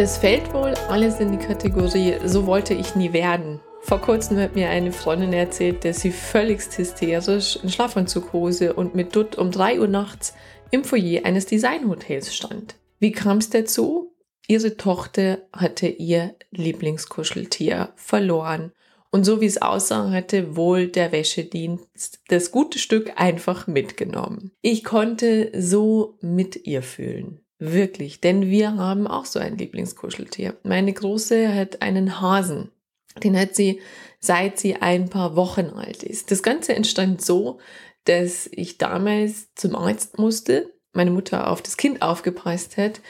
Das fällt wohl alles in die Kategorie, so wollte ich nie werden. Vor kurzem hat mir eine Freundin erzählt, dass sie völligst hysterisch in Schlafanzughose und mit Dutt um 3 Uhr nachts im Foyer eines Designhotels stand. Wie kam es dazu? Ihre Tochter hatte ihr Lieblingskuscheltier verloren. Und so wie es aussah, hatte wohl der Wäschedienst das gute Stück einfach mitgenommen. Ich konnte so mit ihr fühlen. Wirklich, denn wir haben auch so ein Lieblingskuscheltier. Meine Große hat einen Hasen. Den hat sie seit sie ein paar Wochen alt ist. Das Ganze entstand so, dass ich damals zum Arzt musste, meine Mutter auf das Kind aufgepasst hat,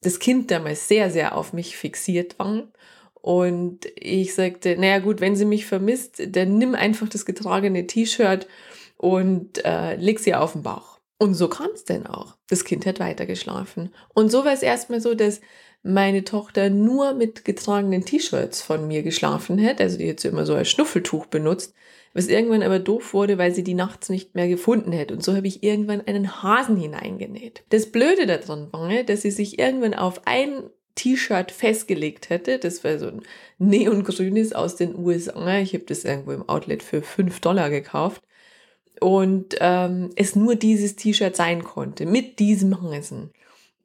das Kind damals sehr, sehr auf mich fixiert war. Und ich sagte, naja gut, wenn sie mich vermisst, dann nimm einfach das getragene T-Shirt und äh, leg sie auf den Bauch. Und so kam es denn auch. Das Kind hat weitergeschlafen. Und so war es erstmal so, dass meine Tochter nur mit getragenen T-Shirts von mir geschlafen hat. Also die hat sie immer so als Schnuffeltuch benutzt. Was irgendwann aber doof wurde, weil sie die nachts nicht mehr gefunden hätte. Und so habe ich irgendwann einen Hasen hineingenäht. Das Blöde daran war, dass sie sich irgendwann auf ein T-Shirt festgelegt hätte. Das war so ein neongrünes aus den USA. Ich habe das irgendwo im Outlet für 5 Dollar gekauft und ähm, es nur dieses T-Shirt sein konnte mit diesem Hasen.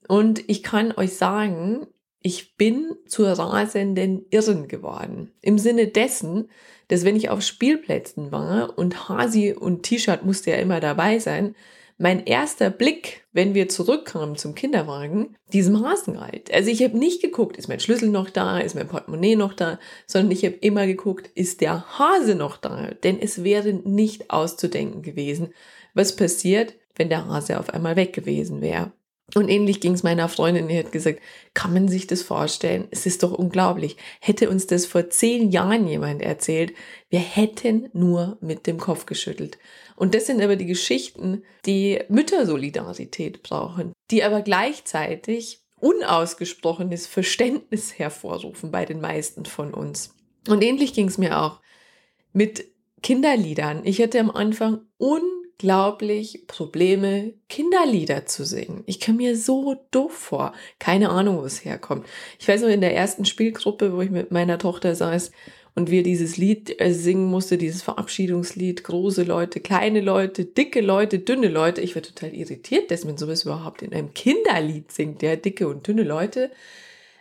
Und ich kann euch sagen, ich bin zur rasenden Irren geworden. Im Sinne dessen, dass wenn ich auf Spielplätzen war und Hasi und T-Shirt musste ja immer dabei sein, mein erster Blick, wenn wir zurückkamen zum Kinderwagen, diesem Hasen. Also ich habe nicht geguckt, ist mein Schlüssel noch da, ist mein Portemonnaie noch da, sondern ich habe immer geguckt, ist der Hase noch da? Denn es wäre nicht auszudenken gewesen, was passiert, wenn der Hase auf einmal weg gewesen wäre. Und ähnlich ging es meiner Freundin, die hat gesagt, kann man sich das vorstellen? Es ist doch unglaublich. Hätte uns das vor zehn Jahren jemand erzählt, wir hätten nur mit dem Kopf geschüttelt. Und das sind aber die Geschichten, die Müttersolidarität brauchen, die aber gleichzeitig unausgesprochenes Verständnis hervorrufen bei den meisten von uns. Und ähnlich ging es mir auch mit Kinderliedern. Ich hatte am Anfang un unglaublich Probleme, Kinderlieder zu singen. Ich komme mir so doof vor. Keine Ahnung, wo es herkommt. Ich weiß noch, in der ersten Spielgruppe, wo ich mit meiner Tochter saß und wir dieses Lied äh, singen musste, dieses Verabschiedungslied, große Leute, kleine Leute, dicke Leute, dünne Leute. Ich war total irritiert, dass man sowas überhaupt in einem Kinderlied singt, ja, dicke und dünne Leute.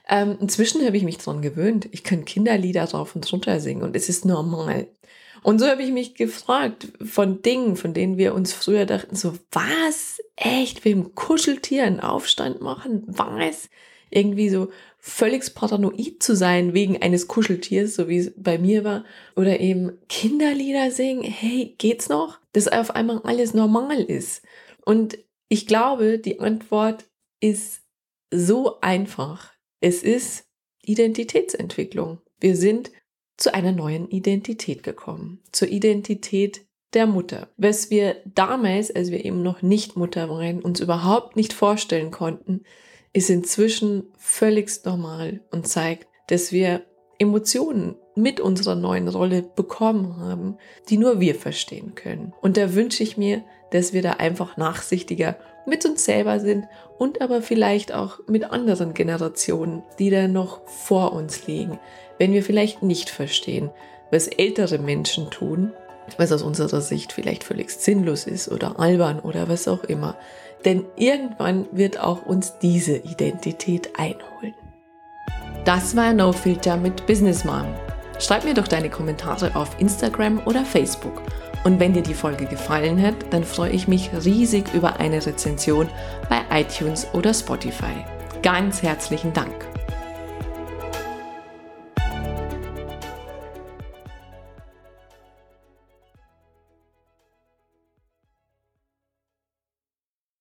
Ähm, inzwischen habe ich mich dran gewöhnt. Ich kann Kinderlieder drauf und runter singen und es ist normal. Und so habe ich mich gefragt von Dingen, von denen wir uns früher dachten, so was, echt, wem Kuscheltier einen Aufstand machen, was, irgendwie so völlig paranoid zu sein wegen eines Kuscheltiers, so wie es bei mir war, oder eben Kinderlieder singen, hey, geht's noch? Dass auf einmal alles normal ist. Und ich glaube, die Antwort ist so einfach. Es ist Identitätsentwicklung. Wir sind zu einer neuen Identität gekommen, zur Identität der Mutter. Was wir damals, als wir eben noch nicht Mutter waren, uns überhaupt nicht vorstellen konnten, ist inzwischen völligst normal und zeigt, dass wir Emotionen mit unserer neuen Rolle bekommen haben, die nur wir verstehen können. Und da wünsche ich mir, dass wir da einfach nachsichtiger mit uns selber sind und aber vielleicht auch mit anderen Generationen, die da noch vor uns liegen, wenn wir vielleicht nicht verstehen, was ältere Menschen tun, was aus unserer Sicht vielleicht völlig sinnlos ist oder albern oder was auch immer. Denn irgendwann wird auch uns diese Identität einholen. Das war No Filter mit Business Mom. Schreib mir doch deine Kommentare auf Instagram oder Facebook. Und wenn dir die Folge gefallen hat, dann freue ich mich riesig über eine Rezension bei iTunes oder Spotify. Ganz herzlichen Dank.